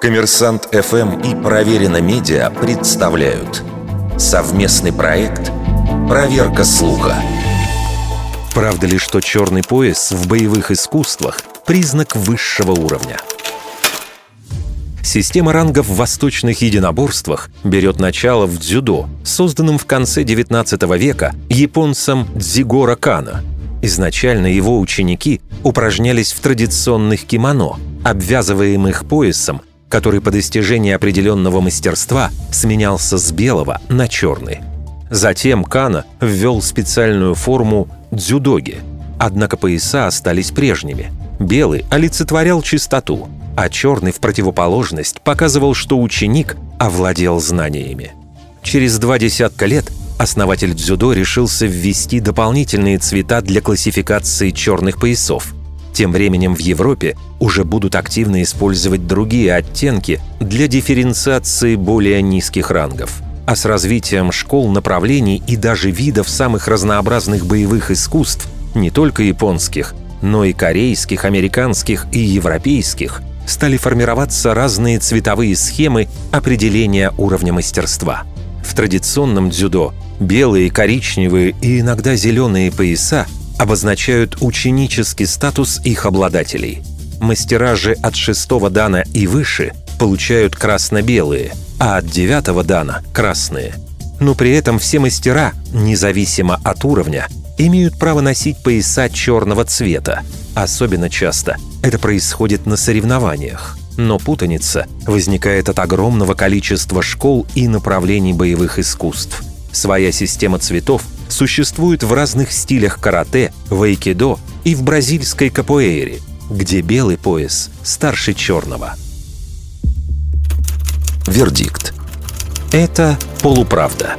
Коммерсант ФМ и Проверено Медиа представляют совместный проект «Проверка слуха». Правда ли, что черный пояс в боевых искусствах – признак высшего уровня? Система рангов в восточных единоборствах берет начало в дзюдо, созданном в конце XIX века японцем Дзигора Кана. Изначально его ученики упражнялись в традиционных кимоно, обвязываемых поясом который по достижении определенного мастерства сменялся с белого на черный. Затем Кана ввел специальную форму дзюдоги, однако пояса остались прежними. Белый олицетворял чистоту, а черный в противоположность показывал, что ученик овладел знаниями. Через два десятка лет основатель дзюдо решился ввести дополнительные цвета для классификации черных поясов – тем временем в Европе уже будут активно использовать другие оттенки для дифференциации более низких рангов. А с развитием школ, направлений и даже видов самых разнообразных боевых искусств, не только японских, но и корейских, американских и европейских, стали формироваться разные цветовые схемы определения уровня мастерства. В традиционном дзюдо белые, коричневые и иногда зеленые пояса обозначают ученический статус их обладателей. Мастера же от шестого дана и выше получают красно-белые, а от девятого дана – красные. Но при этом все мастера, независимо от уровня, имеют право носить пояса черного цвета. Особенно часто это происходит на соревнованиях. Но путаница возникает от огромного количества школ и направлений боевых искусств. Своя система цветов существует в разных стилях карате, в айкидо и в бразильской капоэйре, где белый пояс старше черного. Вердикт. Это полуправда.